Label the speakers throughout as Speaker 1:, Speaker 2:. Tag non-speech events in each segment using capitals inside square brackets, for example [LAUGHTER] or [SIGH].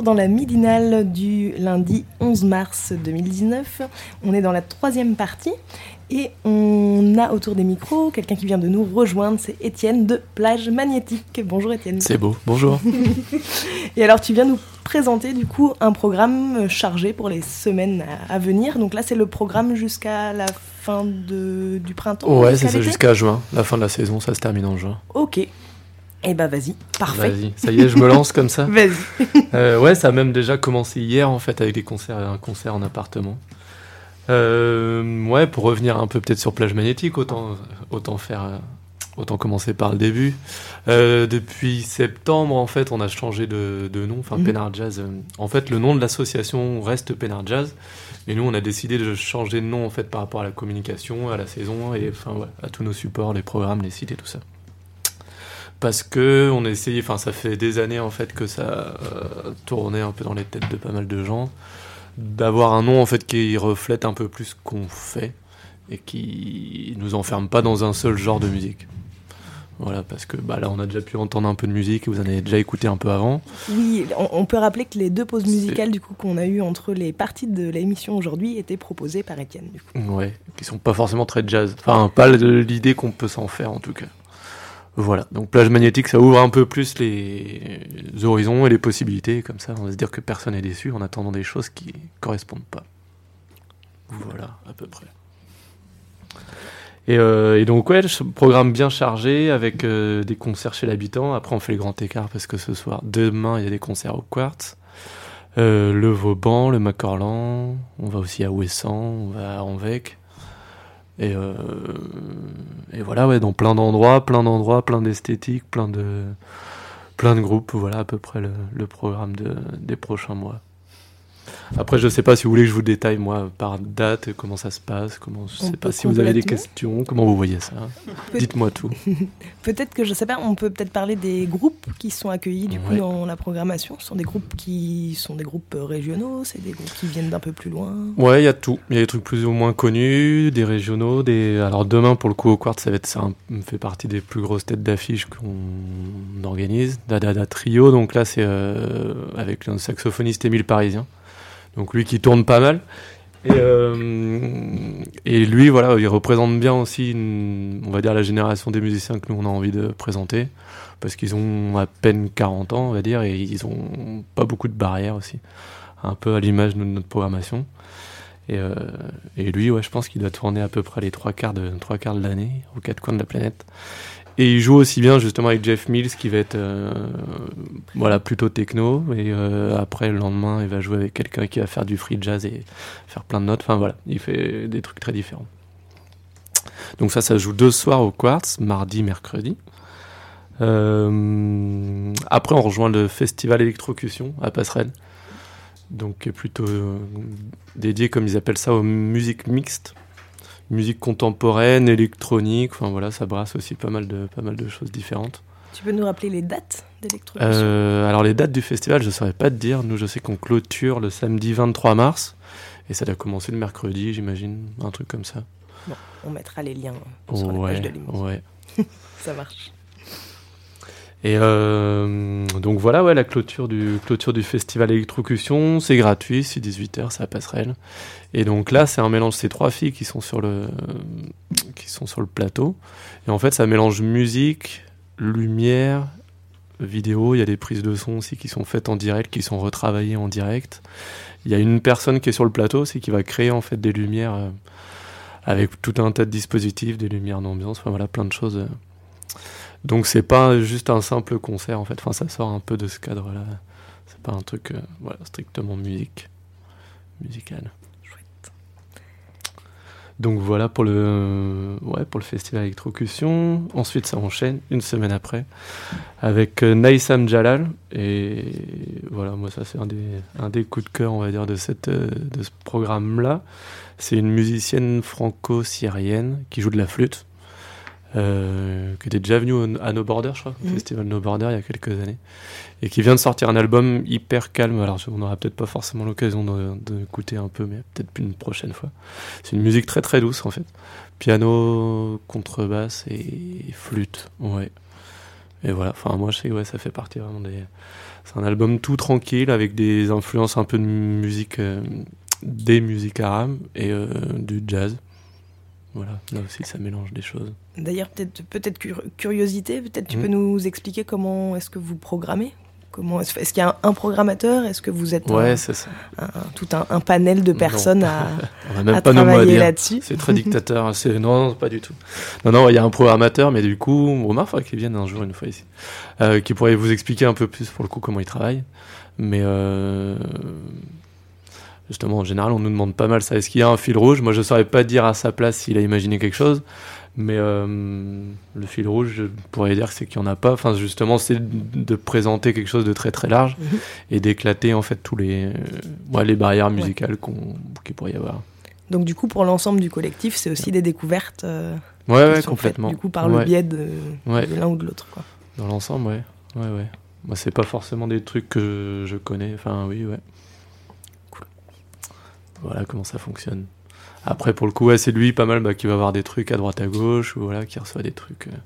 Speaker 1: Toujours dans la midinale du lundi 11 mars 2019. On est dans la troisième partie et on a autour des micros quelqu'un qui vient de nous rejoindre, c'est Étienne de Plage Magnétique. Bonjour Étienne.
Speaker 2: C'est beau, bonjour. [LAUGHS]
Speaker 1: et alors tu viens nous présenter du coup un programme chargé pour les semaines à venir. Donc là c'est le programme jusqu'à la fin de, du printemps.
Speaker 2: Ouais, c'est ça, jusqu'à juin. La fin de la saison, ça se termine en juin.
Speaker 1: Ok. Eh ben vas-y, parfait.
Speaker 2: Vas-y, ça y est, je me lance comme ça. [LAUGHS]
Speaker 1: vas-y. [LAUGHS]
Speaker 2: Euh, ouais, ça a même déjà commencé hier en fait avec des concerts, un concert en appartement. Euh, ouais, pour revenir un peu peut-être sur plage magnétique, autant autant faire, euh, autant commencer par le début. Euh, depuis septembre, en fait, on a changé de, de nom, enfin
Speaker 1: Mhm.
Speaker 2: Pénard Jazz. En fait, le nom de l'association reste Pénard Jazz, mais nous, on a décidé de changer de nom en fait par rapport à la communication, à la saison et enfin ouais, à tous nos supports, les programmes, les sites et tout ça. Parce que on a essayé, enfin ça fait des années en fait que ça euh, tournait un peu dans les têtes de pas mal de gens, d'avoir un nom en fait qui reflète un peu plus ce qu'on fait et qui nous enferme pas dans un seul genre de musique. Voilà, parce que bah, là on a déjà pu entendre un peu de musique et vous en avez déjà écouté un peu avant.
Speaker 1: Oui, on, on peut rappeler que les deux pauses musicales du coup qu'on a eues entre les parties de l'émission aujourd'hui étaient proposées par Étienne. Du coup.
Speaker 2: Ouais, qui sont pas forcément très jazz. Enfin, pas l'idée qu'on peut s'en faire en tout cas. Voilà, donc plage magnétique, ça ouvre un peu plus les horizons et les possibilités, comme ça on va se dire que personne n'est déçu en attendant des choses qui correspondent pas. Voilà, à peu près. Et, euh, donc ouais, programme bien chargé avec euh, des concerts chez l'habitant. Après on fait le grand écart parce que ce soir, demain, il y a des concerts au Quartz. Euh, le Vauban, le Macorlan, on va aussi à Ouessant, on va à Anvec. Et, euh, et voilà, ouais, dans plein d'endroits, plein d'endroits, plein d'esthétiques, plein de, plein de groupes. Voilà à peu près le, programme de, des prochains mois. Après, je sais pas si vous voulez que je vous détaille, moi, par date, comment ça se passe, comment, je sais pas si vous avez des questions, comment vous voyez ça.
Speaker 1: Peut-
Speaker 2: Dites-moi tout. [LAUGHS]
Speaker 1: Peut-être que je sais pas, on peut peut-être parler des groupes qui sont accueillis du coup
Speaker 2: Ouais.
Speaker 1: dans la programmation. Ce sont des groupes qui sont des groupes euh, régionaux, c'est des groupes qui viennent d'un peu plus loin.
Speaker 2: Ouais, il y a tout. Il y a des trucs plus ou moins connus, des régionaux, des. Alors demain pour le coup au Quartz, ça va être ça fait partie des plus grosses têtes d'affiche qu'on organise. Dada Trio, donc là c'est euh, avec un saxophoniste Émile Parisien. Donc lui qui tourne pas mal. Et, euh, et lui, voilà, il représente bien aussi, on va dire, la génération des musiciens que nous on a envie de présenter, parce qu'ils ont à peine 40 ans, on va dire, et ils ont pas beaucoup de barrières aussi, un peu à l'image de notre programmation. Et, euh, et lui, ouais, je pense qu'il doit tourner à peu près les trois quarts de trois quarts de l'année, aux quatre coins de la planète. Et il joue aussi bien justement avec Jeff Mills, qui va être euh, voilà plutôt techno. Et euh, après le lendemain, il va jouer avec quelqu'un qui va faire du free jazz et faire plein de notes. Enfin voilà, il fait des trucs très différents. Donc ça, ça joue deux soirs au Quartz, mardi, mercredi. Euh, après, on rejoint le festival Électrocution à Passerelle. Donc, qui est plutôt dédié, comme ils appellent ça, aux musiques mixtes. Musique contemporaine, électronique, enfin voilà, ça brasse aussi pas mal de, pas mal de choses différentes.
Speaker 1: Tu peux nous rappeler les dates d'électrocution?
Speaker 2: Euh, alors les dates du festival, je ne saurais pas te dire. Nous, je sais qu'on clôture le samedi 23 mars. Et ça doit commencer le mercredi, j'imagine, un truc comme ça.
Speaker 1: On mettra les liens sur la
Speaker 2: ouais,
Speaker 1: page de l'émission.
Speaker 2: ouais. [LAUGHS]
Speaker 1: Ça marche.
Speaker 2: Et euh, donc voilà, ouais, la clôture du, festival Électrocution, c'est gratuit, c'est 18h, c'est à Passerelle. Et donc là, c'est un mélange, ces trois filles qui sont sur le, qui sont sur le plateau. Et en fait, ça mélange musique, lumière, vidéo. Il y a des prises de son aussi qui sont faites en direct, qui sont retravaillées en direct. Il y a une personne qui est sur le plateau, c'est qui va créer en fait des lumières euh, avec tout un tas de dispositifs, des lumières d'ambiance, enfin voilà, plein de choses. euh. Donc c'est pas juste un simple concert en fait, enfin ça sort un peu de ce cadre-là. C'est pas un truc euh, voilà, strictement musique, musical.
Speaker 1: Chouette.
Speaker 2: Donc voilà pour le, ouais, pour le festival Electrocution. Ensuite, ça enchaîne une semaine après avec euh, Naïsam Jalal. Et voilà, moi, ça, c'est un des, un des coups de cœur, on va dire, de, cette, euh, de ce programme-là. C'est une musicienne franco-syrienne qui joue de la flûte. Euh, qui était déjà venue à No Border, je crois, au
Speaker 1: Mhm.
Speaker 2: festival No Border il y a quelques années, et qui vient de sortir un album hyper calme. Alors, on n'aura peut-être pas forcément l'occasion de- d'écouter un peu, mais peut-être une prochaine fois. C'est une musique très très douce en fait. Piano, contrebasse et flûte, ouais. Et voilà, enfin moi je sais que ouais, ça fait partie vraiment des... C'est un album tout tranquille avec des influences un peu de musique, euh, des musiques arabes et euh, du jazz. Voilà, là aussi ça mélange des choses.
Speaker 1: D'ailleurs, peut-être peut-être cur- curiosité, peut-être tu
Speaker 2: Mm.
Speaker 1: peux nous expliquer comment est-ce que vous programmez? Comment est-ce, qu'il y a un, un programmateur? Est-ce que vous êtes
Speaker 2: Ouais,
Speaker 1: un-
Speaker 2: ça.
Speaker 1: un- tout un, panel de
Speaker 2: Non.
Speaker 1: personnes à, [LAUGHS]
Speaker 2: On a même
Speaker 1: à
Speaker 2: pas nos mots à
Speaker 1: travailler là-dessus?
Speaker 2: C'est très dictateur. C'est non, non, pas du tout. Non, non, il y a un programmateur, mais du coup, Omar, faudrait qu'il vienne un jour, une fois ici, euh, qui pourrait vous expliquer un peu plus pour le coup comment il travaille. Mais euh, justement, en général, on nous demande pas mal ça. Est-ce qu'il y a un fil rouge? Moi, je saurais pas dire à sa place s'il a imaginé quelque chose. Mais euh, le fil rouge, je pourrais dire que c'est qu'il n'y en a pas. Enfin, justement, c'est de présenter quelque chose de très très large
Speaker 1: Mhm.
Speaker 2: et d'éclater en fait tous les, euh, ouais, les barrières musicales qu'on qu'il pourrait y avoir.
Speaker 1: Donc du coup, pour l'ensemble du collectif, c'est aussi des découvertes euh,
Speaker 2: Ouais, ouais,
Speaker 1: faites,
Speaker 2: complètement.
Speaker 1: du coup, par le
Speaker 2: Ouais.
Speaker 1: biais de,
Speaker 2: Ouais.
Speaker 1: de l'un ou de l'autre.
Speaker 2: Dans l'ensemble, ouais. Ouais, ouais. Moi, c'est pas forcément des trucs que je connais. Enfin, oui, ouais. Cool. Voilà comment ça fonctionne. Après, pour le coup, ouais, c'est lui pas mal bah, qui va avoir des trucs à droite à gauche, ou voilà, qui reçoit des trucs. euh,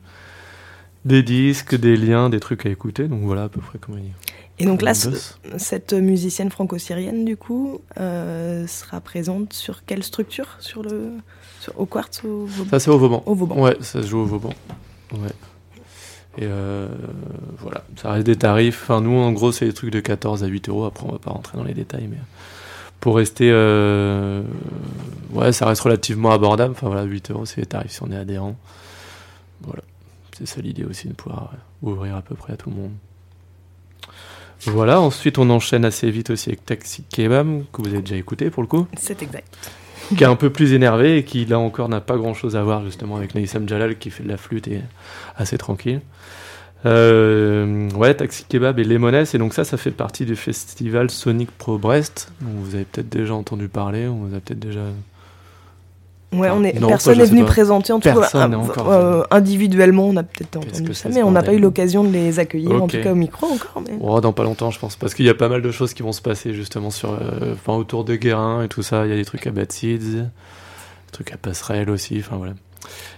Speaker 2: des disques, des liens, des trucs à écouter. Donc voilà à peu près comment il.
Speaker 1: Et donc là, ce- cette musicienne franco-syrienne, du coup, euh, sera présente sur quelle structure? Sur le, sur- Au quartz au, Vauban?
Speaker 2: Ça, c'est au Vauban.
Speaker 1: Au Vauban.
Speaker 2: Ouais, ça se joue au Vauban. Ouais. Et euh, voilà, ça reste des tarifs. Enfin, nous, en gros, c'est des trucs de 14 à 8 euros. Après, on va pas rentrer dans les détails, mais pour rester. euh, ouais, ça reste relativement abordable. Enfin, voilà, 8 euros, c'est les tarifs si on est adhérent. Voilà. C'est ça l'idée aussi, de pouvoir euh, ouvrir à peu près à tout le monde. Voilà, ensuite on enchaîne assez vite aussi avec Taxi Kebab, que vous avez déjà écouté pour le coup
Speaker 1: C'est exact.
Speaker 2: qui est un peu plus énervé et qui là encore n'a pas grand chose à voir justement avec Naïsam Jalal qui fait de la flûte et assez tranquille. Euh, ouais, Taxi Kebab et Lemoness, et donc ça, ça fait partie du festival Sonic Pro Brest. dont vous avez peut-être déjà entendu parler, on vous a peut-être déjà.
Speaker 1: Ouais, on est,
Speaker 2: Non,
Speaker 1: personne n'est venu présenter, en tout cas,
Speaker 2: encore
Speaker 1: euh, individuellement, on a peut-être entendu ça, mais on n'a pas eu l'occasion de les accueillir, en tout cas au micro encore. Mais...
Speaker 2: Oh, dans pas longtemps, je pense, parce qu'il y a pas mal de choses qui vont se passer justement sur, euh, enfin, autour de Guérin et tout ça. Il y a des trucs à Bad Seeds, des trucs à Passerelle aussi, enfin voilà.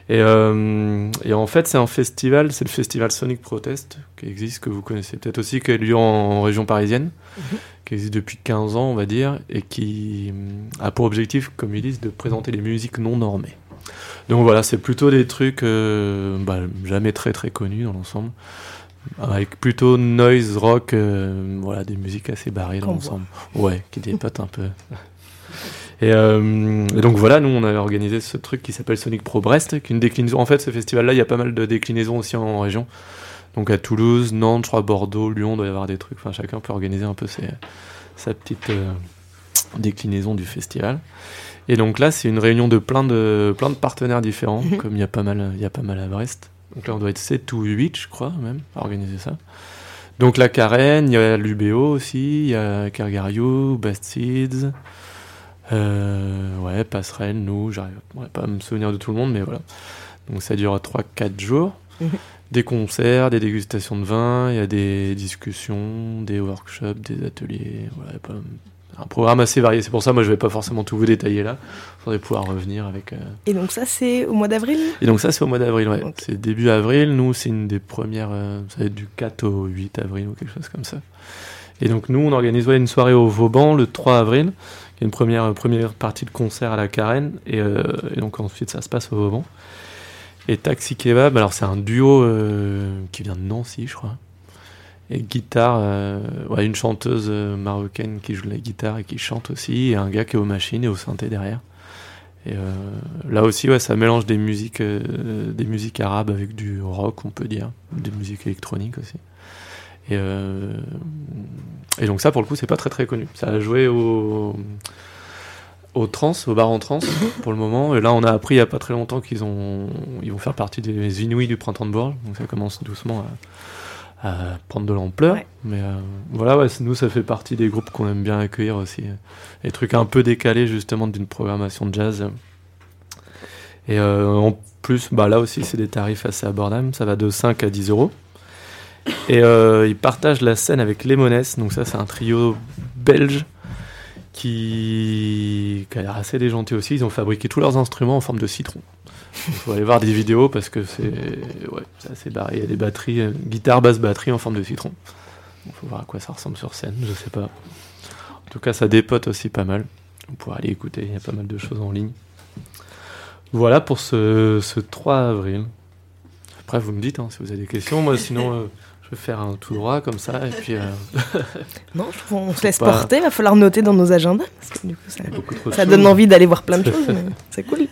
Speaker 2: Et, euh, et en fait, c'est un festival, c'est le festival Sonic Protest qui existe, que vous connaissez peut-être aussi, qui a lieu en, en région parisienne,
Speaker 1: Mhm.
Speaker 2: qui existe depuis 15 ans, on va dire, et qui hum, a pour objectif, comme ils disent, de présenter des musiques non normées. Donc voilà, c'est plutôt des trucs euh, bah, jamais très très connus dans l'ensemble, avec plutôt noise rock, euh, voilà, des musiques assez barrées dans l'ensemble. Ouais, qui dépotent un peu. [LAUGHS] Et, euh, et donc voilà, nous on a organisé ce truc qui s'appelle Sonic Pro Brest, qui est une déclinaison. En fait, ce festival-là, il y a pas mal de déclinaisons aussi en région. Donc à Toulouse, Nantes, je crois, Bordeaux, Lyon, il doit y avoir des trucs. Enfin, chacun peut organiser un peu ses- sa petite euh, déclinaison du festival. Et donc là, c'est une réunion de plein de, plein de partenaires différents, [LAUGHS] comme il y, a pas mal, il y a pas mal à Brest. Donc là, on doit être 7 ou 8, je crois, même, à organiser ça. Donc la Carène, il y a l'UBO aussi, il y a Cargario, Bastids, euh, ouais, Passerelle, nous, j'arrive pas à me souvenir de tout le monde, mais voilà. Donc ça dure 3-4 jours. [LAUGHS] Des concerts, des dégustations de vin, il y a des discussions, des workshops, des ateliers, voilà, pas- un programme assez varié. C'est pour ça, moi, je vais pas forcément tout vous détailler là. Il faudrait pouvoir revenir avec. euh,
Speaker 1: Et donc ça, c'est au mois d'avril?
Speaker 2: Et donc ça, c'est au mois d'avril, ouais. C'est début avril. Nous, c'est une des premières. euh, ça va être du 4 au 8 avril ou quelque chose comme ça. Et donc nous, on organise ouais, une soirée au Vauban le 3 avril, qui est une première, euh, première partie de concert à la Carène. Et, euh, et donc ensuite, ça se passe au Vauban. Et Taxi Kebab, alors c'est un duo euh, qui vient de Nancy, je crois. Et guitare, ouais, une chanteuse marocaine qui joue la guitare et qui chante aussi, et un gars qui est aux machines et au synthé derrière. Et là aussi, ouais, ça mélange des musiques, des musiques arabes avec du rock, on peut dire, des musiques électroniques aussi. Et, euh, et donc ça, pour le coup, c'est pas très très connu. Ça a joué au, au trans, au bar en trans [COUGHS] pour le moment. Et là, on a appris il n'y a pas très longtemps qu'ils ont, ils vont faire partie des Inuits du printemps de Bourges. Donc ça commence doucement à, à prendre de l'ampleur.
Speaker 1: Ouais.
Speaker 2: Mais euh, voilà, ouais, nous, ça fait partie des groupes qu'on aime bien accueillir aussi. Des trucs un peu décalés justement d'une programmation de jazz. Et euh, en plus, bah, là aussi, c'est des tarifs assez abordables. Ça va de 5 à 10 euros. Et euh, ils partagent la scène avec Lemones. Donc ça, c'est un trio belge qui, a l'air assez déjanté aussi. Ils ont fabriqué tous leurs instruments en forme de citron. Il faut aller voir des vidéos parce que c'est ouais, assez barré. Il y a des batteries, euh, guitare, basse, batterie en forme de citron. Il faut voir à quoi ça ressemble sur scène, je sais pas. En tout cas, ça dépote aussi pas mal. On pourra aller écouter, il y a pas mal de choses en ligne. Voilà pour ce, ce 3 avril. Après, vous me dites hein, si vous avez des questions. Moi, sinon, euh, je vais faire un tout droit comme ça. Et puis, euh, [LAUGHS]
Speaker 1: Non, on se laisse
Speaker 2: pas-
Speaker 1: porter, va falloir noter dans nos agendas. Parce que du coup, ça, donne envie d'aller voir plein de [LAUGHS] choses. C'est cool.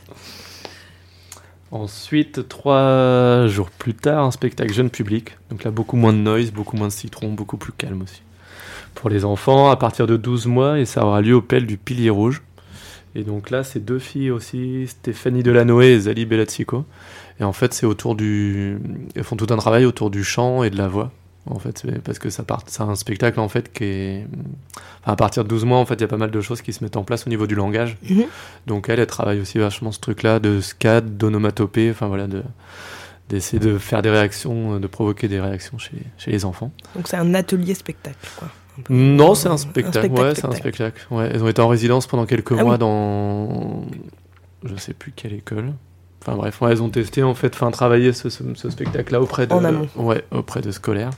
Speaker 2: Ensuite, trois jours plus tard, un spectacle jeune public. Donc là, beaucoup moins de noise, beaucoup moins de citron, beaucoup plus calme aussi. Pour les enfants, à partir de 12 mois, et ça aura lieu au Pelle du Pilier Rouge. Et donc là, c'est deux filles aussi, Stéphanie Delanoë et Zali Bellatsico. Et en fait, c'est autour du. Elles font tout un travail autour du chant et de la voix. En fait, parce que ça part, c'est un spectacle en fait qui est. Enfin, à partir de 12 mois, en fait, il y a pas mal de choses qui se mettent en place au niveau du langage.
Speaker 1: Mhm.
Speaker 2: Donc elle, elle travaille aussi vachement ce truc-là de scad, d'onomatopée, enfin voilà, de d'essayer de faire des réactions, euh, de provoquer des réactions chez, chez les enfants.
Speaker 1: Donc c'est un atelier spectacle. Quoi. Un.
Speaker 2: Non, c'est un
Speaker 1: Un
Speaker 2: spectacle.
Speaker 1: spectacle,
Speaker 2: ouais, c'est un
Speaker 1: spectacle.
Speaker 2: spectacle. Ouais, elles ont été en résidence pendant quelques
Speaker 1: Ah
Speaker 2: mois
Speaker 1: oui.
Speaker 2: dans, je sais plus quelle école. Enfin bref, ouais, elles ont testé en fait, enfin travaillé ce, ce, ce spectacle-là auprès de, ouais, auprès de scolaires.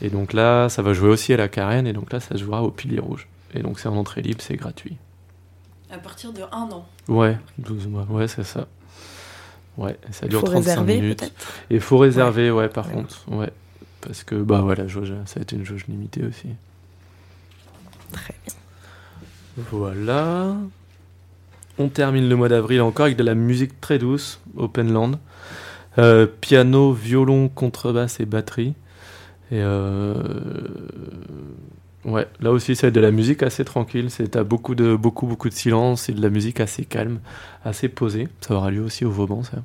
Speaker 2: Et donc là, ça va jouer aussi à la Carène, et donc là, ça se jouera au Pilier Rouge. Et donc c'est en entrée libre, c'est gratuit.
Speaker 3: À partir de un an.
Speaker 2: Ouais, 12 mois, ouais, c'est ça. Ouais, et ça dure
Speaker 1: faut
Speaker 2: 35
Speaker 1: réserver
Speaker 2: minutes. Et il faut réserver, ouais, par
Speaker 1: Ouais.
Speaker 2: contre, ouais. Parce que, bah voilà, jauge, ça va être une jauge limitée aussi.
Speaker 1: Très bien.
Speaker 2: Voilà. On termine le mois d'avril encore avec de la musique très douce, Open Land. Euh, piano, violon, contrebasse et batterie. Et euh, ouais, là aussi c'est de la musique assez tranquille. C'est t'as beaucoup de beaucoup beaucoup de silence et de la musique assez calme, assez posée. Ça aura lieu aussi au Vauban, ça.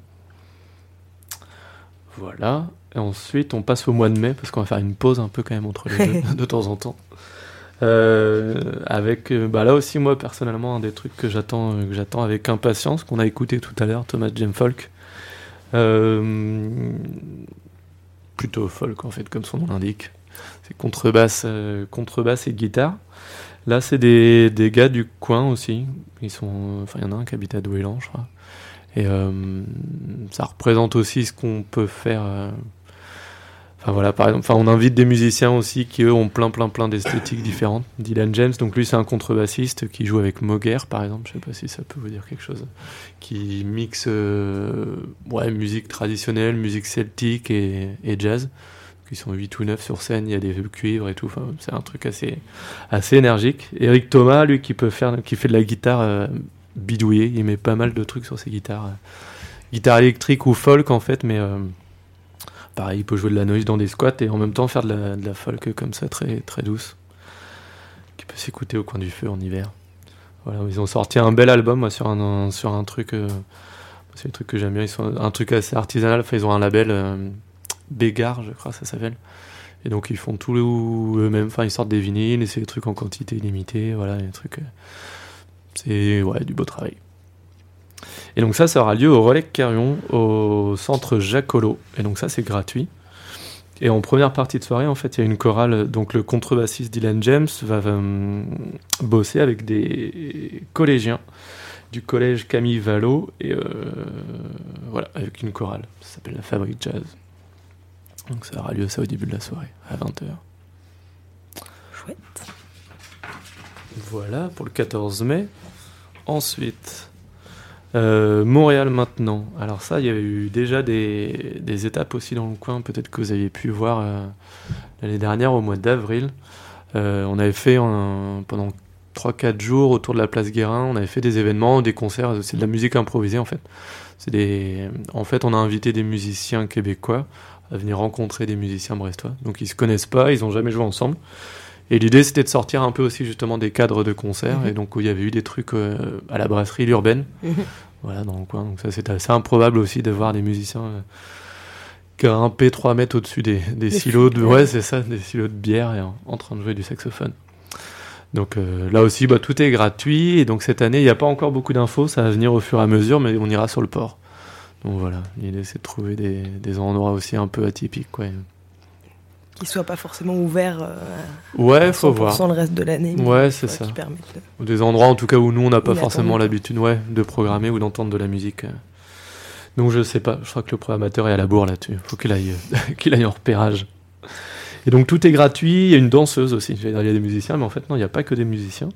Speaker 2: Voilà. Et ensuite, on passe au mois de mai parce qu'on va faire une pause un peu quand même entre les deux [LAUGHS] de temps en temps. Euh, avec euh, bah là aussi moi personnellement un des trucs que j'attends euh, que j'attends avec impatience qu'on a écouté tout à l'heure Thomas James Folk plutôt folk en fait comme son nom l'indique. C'est contrebasse contrebasse et guitare. Là c'est des, des gars du coin aussi. Ils sont enfin il y en a un qui habite à Douélan je crois. Et ça représente aussi ce qu'on peut faire Enfin voilà, par exemple, enfin on invite des musiciens aussi qui eux ont plein plein plein d'esthétiques différentes. Dylan James, donc lui c'est un contrebassiste qui joue avec Moguer par exemple, je sais pas si ça peut vous dire quelque chose, qui mixe euh, ouais, musique traditionnelle, musique celtique et, jazz. Ils sont 8 ou 9 sur scène, il y a des cuivres et tout, enfin, c'est un truc assez, assez énergique. Eric Thomas, lui qui peut faire, qui fait de la guitare euh, bidouillée, il met pas mal de trucs sur ses guitares. euh, guitare électrique ou folk en fait, mais euh, pareil, il peut jouer de la noise dans des squats et en même temps faire de la, de la folk comme ça, très, très douce, qui peut s'écouter au coin du feu en hiver. Voilà, ils ont sorti un bel album sur, un, sur un truc, euh, c'est que j'aime bien, ils sont un truc assez artisanal, ils ont un label euh, Bégard, je crois ça s'appelle. Et donc ils font tout eux-mêmes, enfin ils sortent des vinyles et c'est des trucs en quantité limitée, voilà, euh, c'est du beau travail. Et donc ça, ça aura lieu au Relais Carrion, au centre Jacolo. Et donc ça, c'est gratuit. Et en première partie de soirée, en fait, il y a une chorale. Donc le contrebassiste Dylan James va euh, bosser avec des collégiens du collège Camille Vallot. Et euh, voilà, avec une chorale. Ça s'appelle la Fabrique Jazz. Donc ça aura lieu ça au début de la soirée, à 20h.
Speaker 1: Chouette.
Speaker 2: Voilà pour le 14 mai. Ensuite, euh, Montréal maintenant. Alors ça, il y a eu déjà des, des étapes aussi dans le coin. Peut-être que vous aviez pu voir euh, l'année dernière au mois d'avril. Euh, on avait fait un- pendant 3-4 jours autour de la place Guérin. On avait fait des événements, des concerts. C'est de la musique improvisée en fait. C'est des... En fait, on a invité des musiciens québécois à venir rencontrer des musiciens brestois. Donc ils se connaissent pas, ils ont jamais joué ensemble. Et l'idée, c'était de sortir un peu aussi justement des cadres de concert.
Speaker 1: Mhm.
Speaker 2: Et donc, où il y avait eu des trucs euh, à la brasserie urbaine,
Speaker 1: Mhm. [LAUGHS]
Speaker 2: voilà, dans le coin. Donc, ça, c'était assez improbable aussi de voir des musiciens euh, grimper 3 mètres au-dessus des, silos de, ouais,
Speaker 1: ouais.
Speaker 2: c'est ça, des silos de bière et en, en train de jouer du saxophone. Donc euh, là aussi, bah, tout est gratuit. Et donc cette année, il n'y a pas encore beaucoup d'infos. Ça va venir au fur et à mesure, mais on ira sur le port. Donc voilà, l'idée c'est de trouver des, des endroits aussi un peu atypiques. Quoi.
Speaker 1: Qui soit pas forcément ouvert euh,
Speaker 2: Ouais,
Speaker 1: à
Speaker 2: faut
Speaker 1: 100%
Speaker 2: voir.
Speaker 1: le reste de l'année.
Speaker 2: Ouais,
Speaker 1: qui
Speaker 2: c'est ça.
Speaker 1: De-
Speaker 2: Des endroits en tout cas où nous on n'a pas forcément l'habitude ouais, de programmer ou d'entendre de la musique. euh. Donc je sais pas, je crois que le programmateur est à la bourre là-dessus. Faut qu'il aille, [LAUGHS] qu'il aille en repérage. Et donc tout est gratuit, il y a une danseuse aussi. Il y a des musiciens, mais en fait non, il n'y a pas que des musiciens.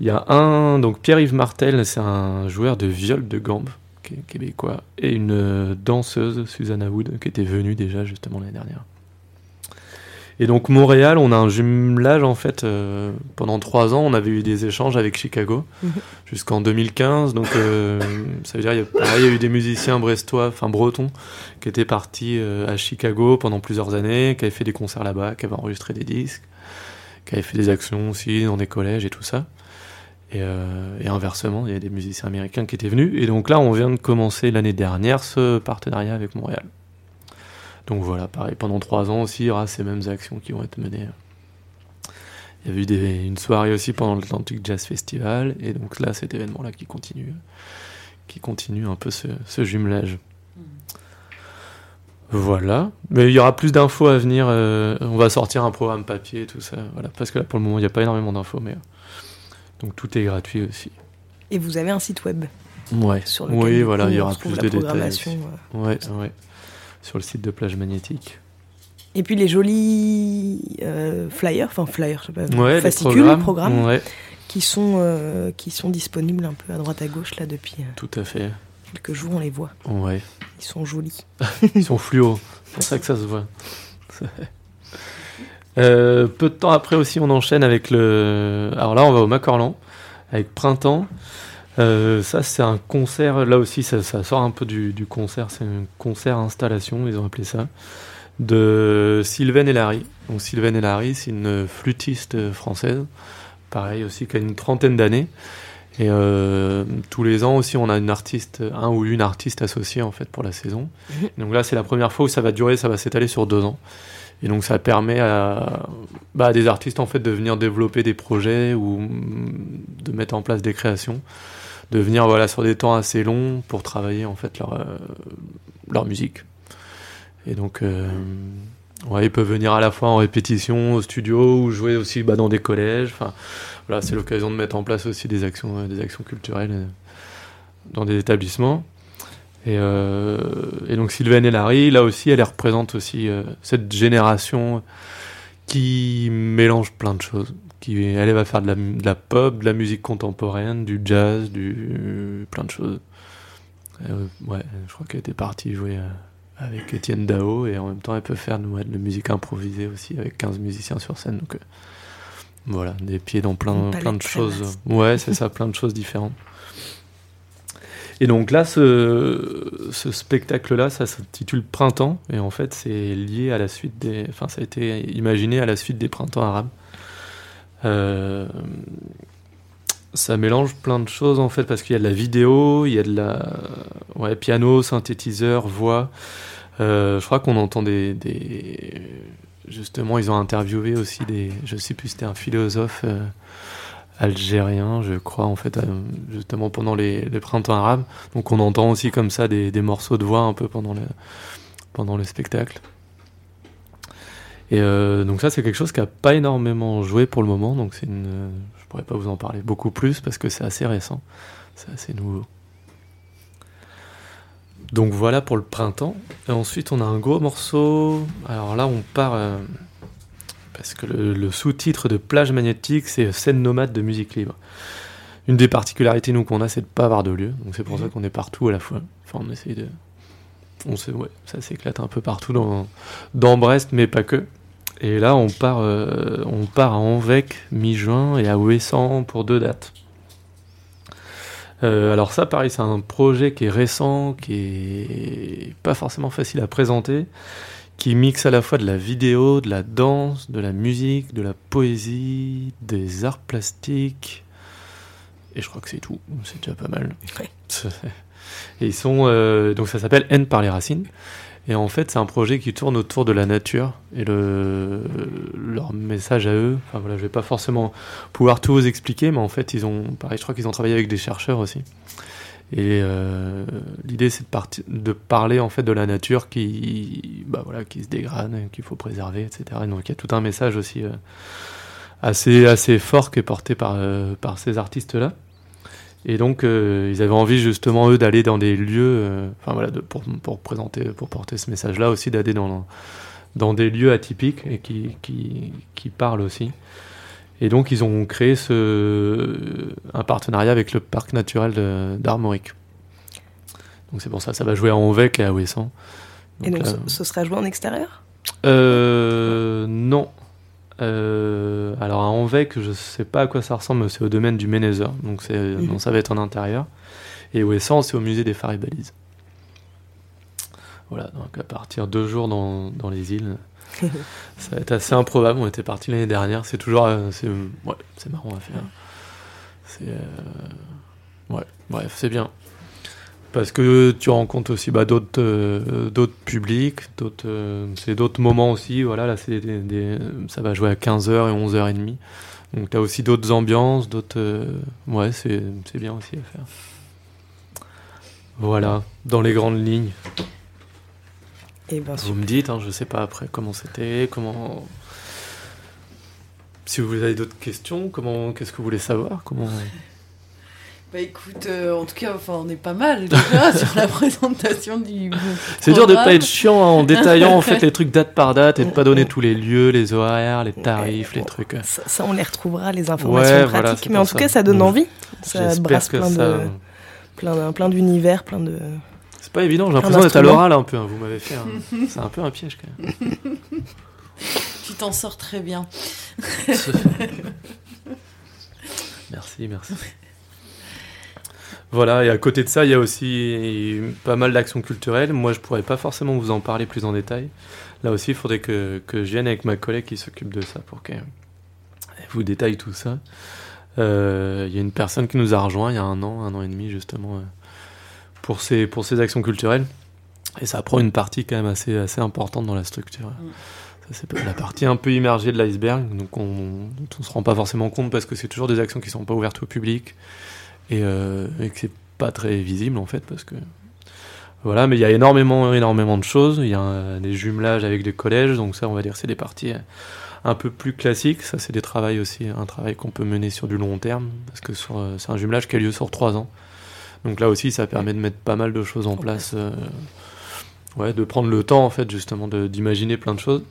Speaker 2: Il y a un, donc Pierre-Yves Martel, c'est un joueur de viol de gambe qui est québécois, et une euh, danseuse, Susanna Wood, qui était venue déjà justement l'année dernière. Et donc Montréal, on a un jumelage en fait. euh, pendant trois ans, on avait eu des échanges avec Chicago
Speaker 1: Mhm.
Speaker 2: jusqu'en 2015. Donc euh, ça veut dire il y a, y eu des musiciens brestois, enfin bretons, qui étaient partis euh, à Chicago pendant plusieurs années, qui avaient fait des concerts là-bas, qui avaient enregistré des disques, qui avaient fait des actions aussi dans des collèges et tout ça. Et, et inversement, il y a des musiciens américains qui étaient venus. Et donc là, on vient de commencer l'année dernière ce partenariat avec Montréal. Donc voilà, pareil, pendant trois ans aussi, il y aura ces mêmes actions qui vont être menées. Il y avait eu des- une soirée aussi pendant l'Atlantic Jazz Festival, et donc là, cet événement-là qui continue, qui continue un peu ce, ce jumelage. Voilà, mais il y aura plus d'infos à venir. euh, on va sortir un programme papier, tout ça. Voilà, parce que là, pour le moment, il n'y a pas énormément d'infos, mais euh, donc tout est gratuit aussi.
Speaker 1: Et vous avez un site web
Speaker 2: Ouais.
Speaker 1: sur lequel
Speaker 2: Oui, voilà, il y aura plus de détails. aussi.
Speaker 1: euh.
Speaker 2: Ouais, ouais. Sur le site de Plage Magnétique.
Speaker 1: Et puis les jolis euh, flyers, enfin flyers, je sais pas,
Speaker 2: Ouais, les
Speaker 1: fascicules,
Speaker 2: programmes.
Speaker 1: programmes,
Speaker 2: Ouais,
Speaker 1: qui sont qui qui sont disponibles un peu à droite à gauche là depuis euh,
Speaker 2: tout à fait.
Speaker 1: quelques jours, on les voit.
Speaker 2: Ouais.
Speaker 1: Ils sont jolis. [LAUGHS]
Speaker 2: Ils sont fluo. C'est pour ça que ça se voit. [LAUGHS] Euh, peu de temps après aussi, on enchaîne avec le. Alors là, on va au Macorlan avec Printemps. Euh, ça, c'est un concert. Là aussi, ça, ça sort un peu du, du concert. C'est un concert installation, ils ont appelé ça, de Sylvain Larry. Donc Sylvain Larry, c'est une flûtiste française, pareil aussi, qui a une trentaine d'années. Et euh, tous les ans aussi, on a une artiste, un ou une artiste associée en fait pour la saison. [LAUGHS] Donc là, c'est la première fois où ça va durer, ça va s'étaler sur deux ans. Et donc ça permet à, bah, à des artistes en fait de venir développer des projets ou mm, de mettre en place des créations, de venir voilà sur des temps assez longs pour travailler en fait leur euh, leur musique. Et donc euh, ouais, ils peuvent venir à la fois en répétition au studio ou jouer aussi bah, dans des collèges. Enfin voilà, c'est l'occasion de mettre en place aussi des actions euh, des actions culturelles dans des établissements. Et, et donc Sylvaine et Larry, là aussi, elle représente aussi cette génération qui mélange plein de choses. Qui, elle va faire de la, de la pop, de la musique contemporaine, du jazz, du plein de choses. Euh, ouais, je crois qu'elle était partie jouer euh, avec Étienne Dao et en même temps elle peut faire de la musique improvisée aussi avec 15 musiciens sur scène. Donc euh, voilà, des pieds dans plein, de choses. Ouais, c'est ça, plein de choses différentes. Et donc là, ce, ce spectacle-là, ça s'intitule Printemps, et en fait, c'est lié à la suite des. Enfin, ça a été imaginé à la suite des printemps arabes. Euh, ça mélange plein de choses en fait, parce qu'il y a de la vidéo, il y a de la. Ouais, piano, synthétiseur, voix. Euh, je crois qu'on entend des, Justement, ils ont interviewé aussi des. Je sais plus, c'était un philosophe. euh, algérien, je crois, en fait, justement pendant les, les printemps arabes. Donc on entend aussi comme ça des, des morceaux de voix un peu pendant le, pendant le spectacle. Et euh, donc ça, c'est quelque chose qui a pas énormément joué pour le moment. Donc c'est une, je pourrais pas vous en parler beaucoup plus parce que c'est assez récent, c'est assez nouveau. Donc voilà pour le printemps. Et ensuite, on a un gros morceau. Alors là, on part. euh, parce que le, le sous-titre de Plage Magnétique, c'est Scène nomade de musique libre. Une des particularités, nous, qu'on a, c'est de pas avoir de lieu. Donc c'est pour ça qu'on est partout à la fois. Enfin, on essaye de. On sait, ouais, ça s'éclate un peu partout dans, dans Brest, mais pas que. Et là, on part, euh, on part à Anvec mi-juin et à Ouessant pour deux dates. Euh, alors ça, pareil, c'est un projet qui est récent, qui est pas forcément facile à présenter, qui mixe à la fois de la vidéo, de la danse, de la musique, de la poésie, des arts plastiques. Et je crois que c'est tout. C'est déjà pas mal.
Speaker 1: Ouais. [LAUGHS]
Speaker 2: Et ils sont. euh, donc ça s'appelle N par les racines. Et en fait, c'est un projet qui tourne autour de la nature et le, leur message à eux. Enfin voilà, je vais pas forcément pouvoir tout vous expliquer, mais en fait, ils ont, pareil, je crois qu'ils ont travaillé avec des chercheurs aussi. Et euh, l'idée, c'est de, de parler en fait de la nature qui, bah voilà, qui se dégrade, qu'il faut préserver, etc. Et donc il y a tout un message aussi euh, assez assez fort qui est porté par euh, par ces artistes-là. Et donc, euh, ils avaient envie justement eux d'aller dans des lieux, euh, enfin voilà, de- pour, pour présenter, pour porter ce message-là aussi, d'aller dans dans des lieux atypiques et qui qui qui parlent aussi. Et donc, ils ont créé ce un partenariat avec le parc naturel d'Armorique. Donc c'est pour ça, ça va jouer à Onvec et à Ouessant.
Speaker 1: Et donc,
Speaker 2: là-
Speaker 1: ce, ce sera joué en extérieur?
Speaker 2: euh, non. Euh, alors à Anvec, je sais pas à quoi ça ressemble, mais c'est au domaine du Ménézeur, donc c'est,
Speaker 1: Mhm.
Speaker 2: non, ça va être en intérieur. Et Ouessant, c'est au musée des phares et balises. Voilà, donc à partir de deux jours dans, dans les îles, [LAUGHS] ça va être assez improbable. On était parti l'année dernière, c'est toujours, euh, c'est, ouais, c'est marrant à faire. C'est, euh, ouais, bref, c'est bien. Parce que tu rencontres aussi bah, d'autres euh, d'autres publics, d'autres euh, c'est d'autres moments aussi. Voilà, là c'est des, des- ça va jouer à 15h et 11h30. Donc tu as aussi d'autres ambiances, d'autres euh, ouais, c'est c'est bien aussi à faire. Voilà, dans les grandes lignes.
Speaker 1: Et ben,
Speaker 2: Vous me dites, hein, je sais pas après comment c'était, comment si vous avez d'autres questions, comment qu'est-ce que vous voulez savoir, comment
Speaker 3: Bah écoute, euh, en tout cas, enfin, on est pas mal déjà [LAUGHS] sur la présentation du.
Speaker 2: C'est dur de pas être chiant hein, en détaillant en fait les trucs date par date et de pas donner tous les lieux, les horaires, les tarifs, les trucs.
Speaker 1: ça, ça, on les retrouvera, les informations
Speaker 2: Ouais,
Speaker 1: pratiques.
Speaker 2: voilà,
Speaker 1: mais en tout
Speaker 2: ça.
Speaker 1: cas, ça donne envie. Ça brasse
Speaker 2: que
Speaker 1: plein
Speaker 2: ça.
Speaker 1: de plein, plein d'univers, plein de.
Speaker 2: C'est pas évident, j'ai l'impression d'être à l'oral un peu. hein, Vous m'avez fait. un- [LAUGHS] C'est un peu un piège quand même. [LAUGHS]
Speaker 3: Tu t'en sors très bien.
Speaker 2: Merci, merci. Voilà, et à côté de ça, il y a aussi pas mal d'actions culturelles. Moi, je pourrais pas forcément vous en parler plus en détail. Là aussi, il faudrait que, que je vienne avec ma collègue qui s'occupe de ça pour qu'elle vous détaille tout ça. Euh, Il y a une personne qui nous a rejoint il y a un an, un an et demi, justement, euh, pour ces, pour ces actions culturelles. Et ça prend une partie quand même assez, assez importante dans la structure.
Speaker 3: Mm.
Speaker 2: Ça, c'est la partie un peu immergée de l'iceberg, donc on ne se rend pas forcément compte parce que c'est toujours des actions qui sont pas ouvertes au public et, euh, et que c'est pas très visible en fait parce que voilà mais il y a énormément énormément de choses. Il y a euh, des jumelages avec des collèges donc ça on va dire c'est des parties euh, un peu plus classiques. Ça c'est des travails aussi un travail qu'on peut mener sur du long terme parce que c'est un jumelage qui a lieu sur trois ans. Donc là aussi ça permet de mettre pas mal de choses en place euh, ouais de prendre le temps en fait justement de- d'imaginer plein de choses.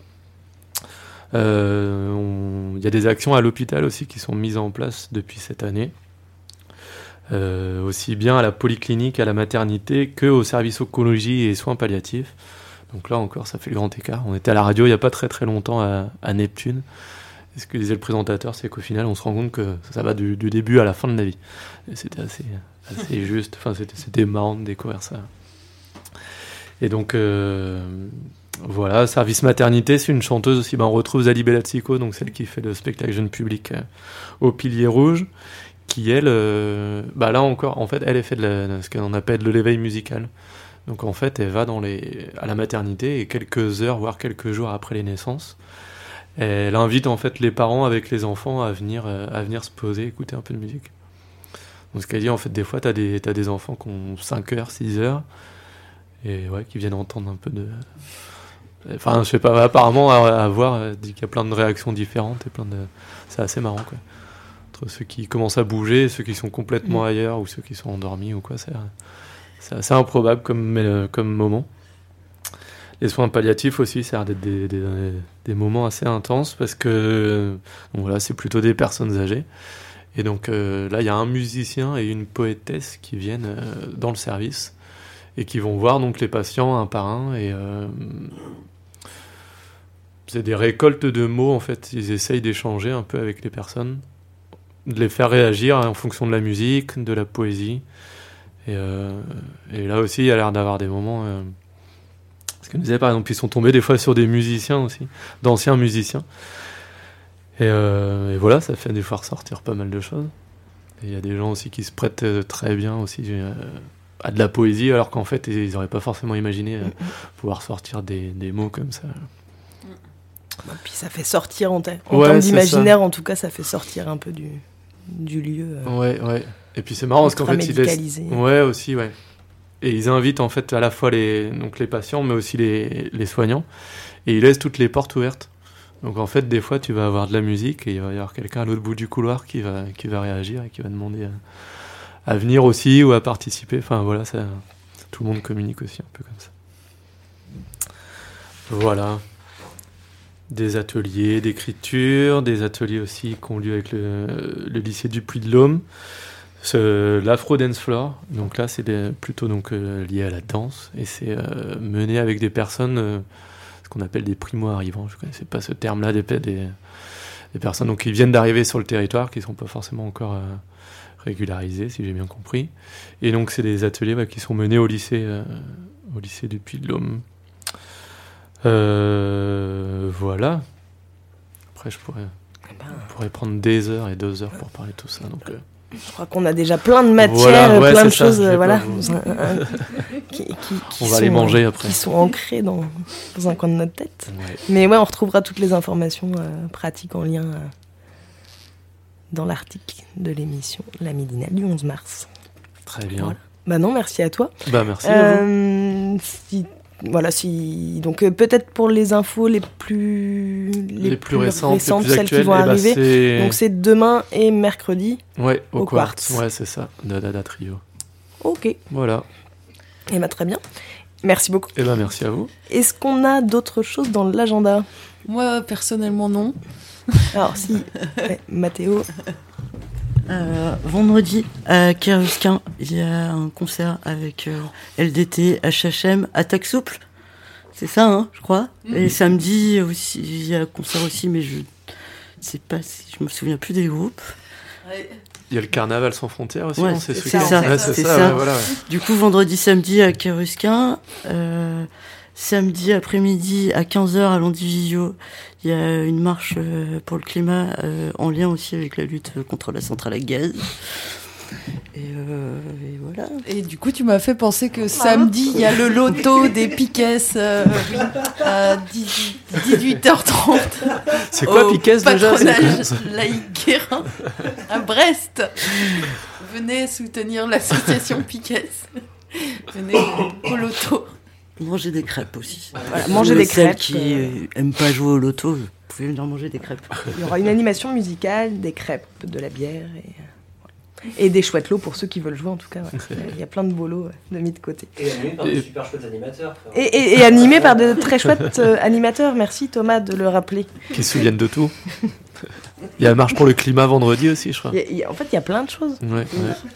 Speaker 2: Euh, il y a des actions à l'hôpital aussi qui sont mises en place depuis cette année euh, aussi bien à la polyclinique, à la maternité, que au service oncologie et soins palliatifs. Donc là encore, ça fait le grand écart. On était à la radio il n'y a pas très très longtemps à, à Neptune. Et ce que disait le présentateur, c'est qu'au final, on se rend compte que ça va du, du début à la fin de la vie. C'était assez, assez [LAUGHS] juste. Enfin, c'était, marrant de découvrir ça. Et donc, euh, voilà, service maternité, c'est une chanteuse aussi. Ben, on retrouve Zali Bellatsico, donc celle qui fait le spectacle jeune public euh, au Pilier Rouge qui elle, euh, bah là encore, en fait, elle, elle fait de, ce qu'on appelle de l'éveil musical. Donc en fait, elle va dans les, à la maternité et quelques heures, voire quelques jours après les naissances, elle invite en fait les parents avec les enfants à venir, euh, à venir se poser, écouter un peu de musique. Donc ce qu'elle dit, en fait, des fois, t'as des, t'as des enfants qui ont 5 heures, 6 heures, et ouais, qui viennent entendre un peu de... Enfin, je sais pas, apparemment, à, voir, dit qu'il y a plein de réactions différentes et plein de... C'est assez marrant, quoi entre ceux qui commencent à bouger ceux qui sont complètement
Speaker 1: Mm.
Speaker 2: ailleurs ou ceux qui sont endormis ou quoi. C'est assez improbable comme, euh, comme moment. Les soins palliatifs aussi, ça a l'air d'être des, des, des moments assez intenses parce que donc voilà, c'est plutôt des personnes âgées. Et donc euh, là, il y a un musicien et une poétesse qui viennent euh, dans le service et qui vont voir donc les patients un par un et euh, c'est des récoltes de mots en fait. Ils essayent d'échanger un peu avec les personnes de les faire réagir en fonction de la musique, de la poésie. Et, euh, et là aussi, il y a l'air d'avoir des moments. euh, Ce que nous disait par exemple, ils sont tombés des fois sur des musiciens aussi, d'anciens musiciens. Et, euh, et voilà, ça fait des fois ressortir pas mal de choses. Et il y a des gens aussi qui se prêtent euh, très bien aussi à de la poésie, alors qu'en fait, ils n'auraient pas forcément imaginé pouvoir sortir des, des mots comme ça.
Speaker 1: Et puis ça fait sortir en, en
Speaker 2: Ouais,
Speaker 1: termes d'imaginaire, en tout cas, ça fait sortir un peu du, du lieu. euh,
Speaker 2: Ouais, ouais. Et puis c'est marrant parce qu'en fait, ils laissent... Ouais, aussi, ouais. Et ils invitent en fait à la fois les, donc les patients, mais aussi les, les soignants. Et ils laissent toutes les portes ouvertes. Donc en fait, des fois, tu vas avoir de la musique et il va y avoir quelqu'un à l'autre bout du couloir qui va, qui va réagir et qui va demander à, à venir aussi ou à participer. Enfin voilà, ça, tout le monde communique aussi un peu comme ça. Voilà. Des ateliers d'écriture, des ateliers aussi qui ont lieu avec le, lycée du Puy de L'Homme. L'Afro Dance Floor, donc là c'est plutôt donc euh, lié à la danse et c'est euh, mené avec des personnes, euh, ce qu'on appelle des primo arrivants. Je connaissais pas ce terme-là, des, personnes donc qui viennent d'arriver sur le territoire, qui sont pas forcément encore régularisées, si j'ai bien compris. Et donc c'est des ateliers ouais, qui sont menés au lycée, au lycée du Puy de L'Homme. Euh, voilà. Après je pourrais,
Speaker 1: Eh ben,
Speaker 2: on pourrait prendre des heures et deux heures pour parler de tout ça. Donc euh,
Speaker 1: je crois qu'on a déjà plein de matières,
Speaker 2: Voilà, ouais,
Speaker 1: plein de
Speaker 2: ça,
Speaker 1: choses, voilà,
Speaker 2: vous- [LAUGHS]
Speaker 1: qui, qui- qui
Speaker 2: on va les
Speaker 1: sont,
Speaker 2: manger
Speaker 1: euh,
Speaker 2: après.
Speaker 1: qui sont ancrées dans, dans un coin de notre tête.
Speaker 2: Ouais.
Speaker 1: Mais ouais, on retrouvera toutes les informations euh, pratiques en lien euh, dans l'article de l'émission La Midinale du 11 mars.
Speaker 2: Très bien.
Speaker 1: Voilà. Bah non, merci à toi.
Speaker 2: Bah merci à vous.
Speaker 1: Si, voilà, si donc euh, peut-être pour les infos les plus
Speaker 2: Les, plus récentes, les plus
Speaker 1: celles
Speaker 2: actuelles,
Speaker 1: qui vont
Speaker 2: eh ben,
Speaker 1: arriver. donc c'est demain et mercredi.
Speaker 2: ouais, au,
Speaker 1: au
Speaker 2: quartz.
Speaker 1: Quartz.
Speaker 2: Ouais, c'est ça. Dada Trio.
Speaker 1: Ok, et
Speaker 2: Voilà.
Speaker 1: bah très bien. Merci beaucoup.
Speaker 2: Et ben merci à vous.
Speaker 1: Est-ce qu'on a d'autres choses dans l'agenda?
Speaker 3: Moi, personnellement, non.
Speaker 1: Alors si, [LAUGHS] ouais, Mathéo,
Speaker 4: Euh, vendredi à Kerusquin, il y a un concert avec euh, LDT, HHM, Attaque Souple. C'est ça, hein, je crois. Et samedi aussi, il y a un concert aussi, mais je sais pas si je me souviens plus des groupes.
Speaker 2: Il y a le carnaval sans frontières aussi,
Speaker 4: Ouais,
Speaker 2: c'est
Speaker 1: c'est
Speaker 2: ce
Speaker 1: ça,
Speaker 2: Ouais, ça,
Speaker 4: ça.
Speaker 2: ouais, voilà. ouais.
Speaker 4: Du coup, vendredi, samedi à Kerusquin. Euh, samedi après-midi à 15h à Landivisio, il y a une marche euh, pour le climat euh, en lien aussi avec la lutte contre la centrale à gaz. Et, euh, et voilà.
Speaker 3: Et du coup, tu m'as fait penser que samedi, il y a le loto [LAUGHS] des Piquets euh, à 18 18h30
Speaker 2: C'est quoi
Speaker 3: au
Speaker 2: Piquet déjà [LAUGHS]
Speaker 3: laïque Guérin à Brest. Venez soutenir l'association Piquet. Venez au loto.
Speaker 4: Manger des crêpes aussi.
Speaker 1: Voilà, manger des
Speaker 4: celles
Speaker 1: crêpes,
Speaker 4: qui
Speaker 1: euh.
Speaker 4: euh, aiment pas jouer au loto, vous pouvez venir manger des crêpes.
Speaker 1: il y aura une animation musicale, des crêpes, de la bière et, euh, et des chouettes lots pour ceux qui veulent jouer en tout cas. ouais. [LAUGHS] Il y a plein de bolos euh, de mis de côté.
Speaker 5: Et animé par des super chouettes animateurs.
Speaker 1: Et, et- et animé par de très chouettes euh, animateurs. Merci Thomas de le rappeler.
Speaker 2: Qui se souviennent de tout. Il y a la marche pour le climat vendredi aussi, je crois.
Speaker 1: Il y a- il y a- en fait, il y a plein de choses.
Speaker 2: Ouais,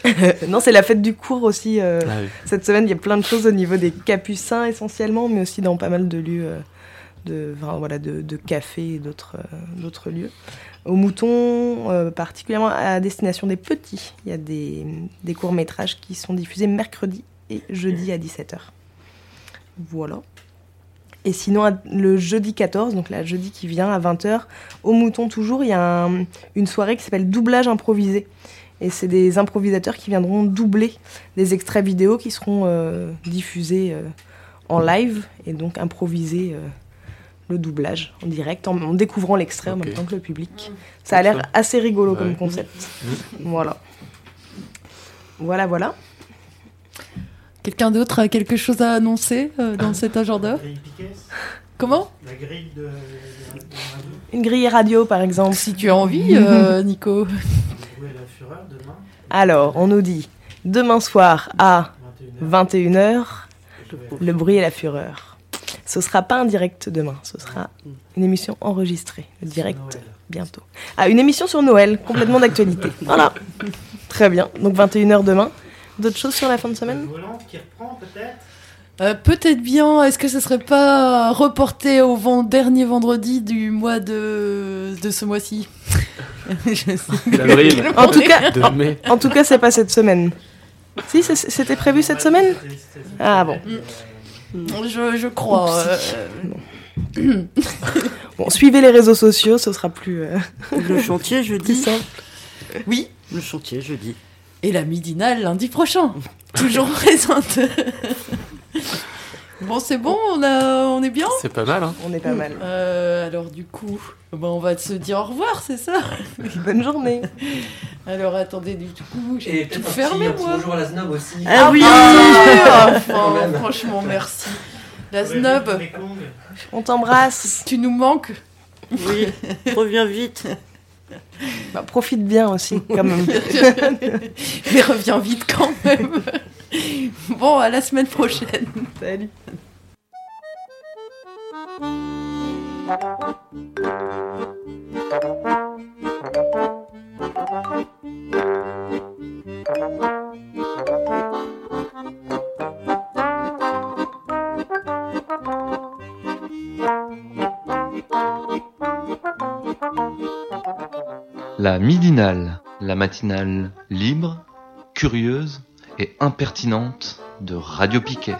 Speaker 2: ouais. [LAUGHS]
Speaker 1: non, c'est la fête du cours aussi. euh,
Speaker 2: Ah oui.
Speaker 1: Cette semaine, il y a plein de choses au niveau des capucins essentiellement, mais aussi dans pas mal de lieux euh, de, voilà, de, de cafés et d'autres euh, lieux. Au Mouton, euh, particulièrement à destination des petits, il y a des, courts-métrages qui sont diffusés mercredi et jeudi à 17h. Voilà. Et sinon, le jeudi 14, donc la jeudi qui vient à 20h, au Mouton toujours, il y a un- une soirée qui s'appelle Doublage improvisé. Et c'est des improvisateurs qui viendront doubler des extraits vidéo qui seront euh, diffusés euh, en live et donc improviser euh, le doublage en direct en, en découvrant l'extrait en même temps que le public. Ça a l'air assez rigolo
Speaker 2: Ouais.
Speaker 1: comme concept. Voilà. Voilà, voilà.
Speaker 3: Quelqu'un d'autre a quelque chose à annoncer euh, dans cet agenda
Speaker 6: La grille Piquet,
Speaker 3: Comment
Speaker 6: la grille de, de- de- de radio,
Speaker 1: Une grille radio par exemple.
Speaker 3: Si tu as envie, euh, [LAUGHS] Nico.
Speaker 6: la fureur demain,
Speaker 1: Alors, on nous dit demain soir à
Speaker 6: 21h.
Speaker 1: 21h, le bruit et la fureur. Ce sera pas un direct demain, ce sera une émission enregistrée. Le direct bientôt. Ah, une émission sur Noël, complètement d'actualité. Voilà. Très bien. Donc 21h demain. D'autres choses sur la fin de semaine
Speaker 6: volante qui reprend peut-être
Speaker 3: Euh, Peut-être bien, est-ce que ce serait pas reporté au vent- dernier vendredi du mois de, de ce mois-ci
Speaker 1: En tout cas,
Speaker 2: mai.
Speaker 1: en tout cas, c'est pas cette semaine. Si, c'était prévu cette semaine Ah bon.
Speaker 3: Je, je crois. euh, [CLEARS THROAT]
Speaker 1: Bon, suivez les réseaux sociaux, ce sera plus, euh, [LAUGHS]
Speaker 4: Le chantier jeudi.
Speaker 1: simple.
Speaker 3: oui.
Speaker 4: Le chantier jeudi.
Speaker 3: Et la midinale lundi prochain. Toujours présente. [LAUGHS] bon, c'est bon, on, a, on est bien
Speaker 2: C'est pas mal, hein.
Speaker 1: On est pas mal.
Speaker 3: Euh, Alors, du coup, ben, on va se dire au revoir, c'est ça? [LAUGHS]
Speaker 1: Bonne journée.
Speaker 3: Alors, attendez, du coup, j'ai
Speaker 5: Et
Speaker 3: tout fermé,
Speaker 5: petit-
Speaker 3: moi.
Speaker 5: bonjour à la snob aussi.
Speaker 4: Ah oui
Speaker 3: Ah, [LAUGHS] enfin,
Speaker 5: même.
Speaker 3: franchement, merci. La snob.
Speaker 1: On t'embrasse.
Speaker 3: tu nous manques.
Speaker 4: Oui, [LAUGHS] reviens vite.
Speaker 1: Bah, profite bien aussi, quand même.
Speaker 3: Mais reviens vite quand même. [LAUGHS] Bon, à la semaine prochaine. [LAUGHS]
Speaker 1: Salut.
Speaker 7: La midinale, la matinale libre, curieuse impertinente de Radio Piquet.